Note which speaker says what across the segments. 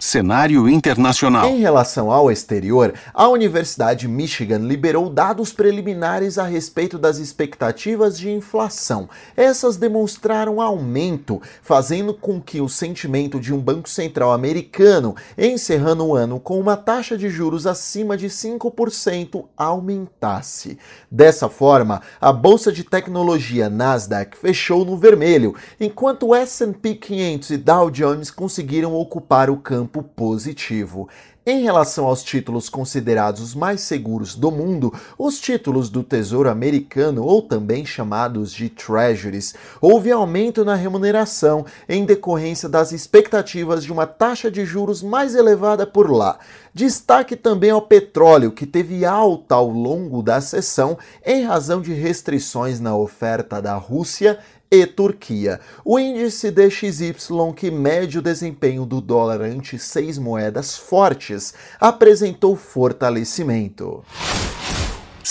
Speaker 1: Cenário internacional.
Speaker 2: Em relação ao exterior, a Universidade de Michigan liberou dados preliminares a respeito das expectativas de inflação. Essas demonstraram aumento, fazendo com que o sentimento de um Banco Central americano, encerrando o ano com uma taxa de juros acima de 5%, aumentasse. Dessa forma, a bolsa de tecnologia Nasdaq fechou no vermelho, enquanto o S&P 500 e Dow Jones conseguiram ocupar o campo campo positivo. Em relação aos títulos considerados os mais seguros do mundo, os títulos do Tesouro Americano, ou também chamados de Treasuries, houve aumento na remuneração em decorrência das expectativas de uma taxa de juros mais elevada por lá. Destaque também ao petróleo, que teve alta ao longo da sessão em razão de restrições na oferta da Rússia e Turquia. O índice DXY, que mede o desempenho do dólar ante seis moedas fortes, apresentou fortalecimento.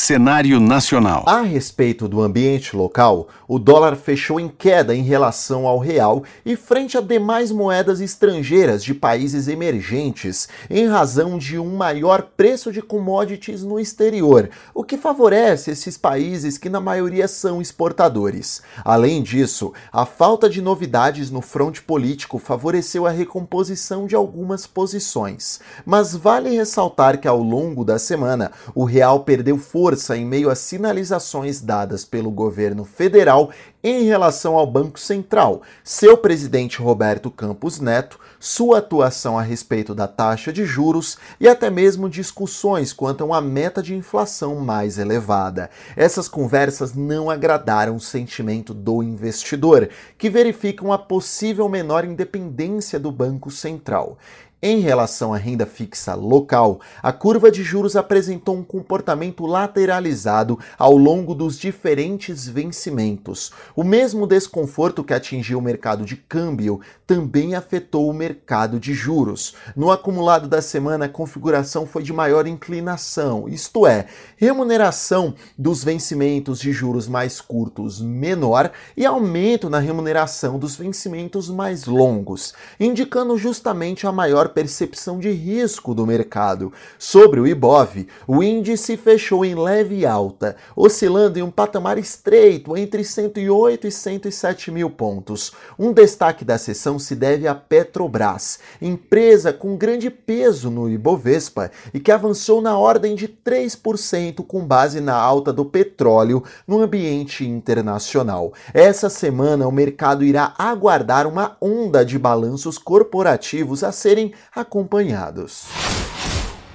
Speaker 1: Cenário nacional.
Speaker 2: A respeito do ambiente local, o dólar fechou em queda em relação ao real e frente a demais moedas estrangeiras de países emergentes, em razão de um maior preço de commodities no exterior, o que favorece esses países que na maioria são exportadores. Além disso, a falta de novidades no fronte político favoreceu a recomposição de algumas posições. Mas vale ressaltar que ao longo da semana, o real perdeu força força em meio às sinalizações dadas pelo governo federal em relação ao Banco Central, seu presidente Roberto Campos Neto, sua atuação a respeito da taxa de juros e até mesmo discussões quanto a uma meta de inflação mais elevada. Essas conversas não agradaram o sentimento do investidor, que verificam a possível menor independência do Banco Central. Em relação à renda fixa local, a curva de juros apresentou um comportamento lateralizado ao longo dos diferentes vencimentos. O mesmo desconforto que atingiu o mercado de câmbio também afetou o mercado de juros. No acumulado da semana, a configuração foi de maior inclinação, isto é, remuneração dos vencimentos de juros mais curtos menor e aumento na remuneração dos vencimentos mais longos, indicando justamente a maior percepção de risco do mercado. Sobre o IBOV, o índice fechou em leve alta, oscilando em um patamar estreito entre 108 e 107 mil pontos. Um destaque da sessão se deve à Petrobras, empresa com grande peso no Ibovespa e que avançou na ordem de 3% com base na alta do petróleo no ambiente internacional. Essa semana o mercado irá aguardar uma onda de balanços corporativos a serem acompanhados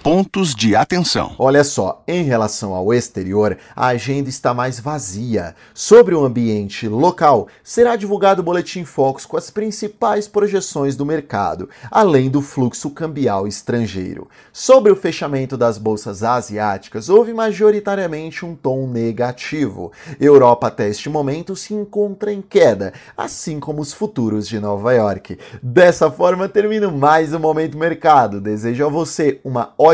Speaker 1: pontos de atenção.
Speaker 2: Olha só, em relação ao exterior, a agenda está mais vazia. Sobre o ambiente local, será divulgado o Boletim Focus com as principais projeções do mercado, além do fluxo cambial estrangeiro. Sobre o fechamento das bolsas asiáticas, houve majoritariamente um tom negativo. Europa até este momento se encontra em queda, assim como os futuros de Nova York. Dessa forma, termino mais um Momento Mercado. Desejo a você uma ótima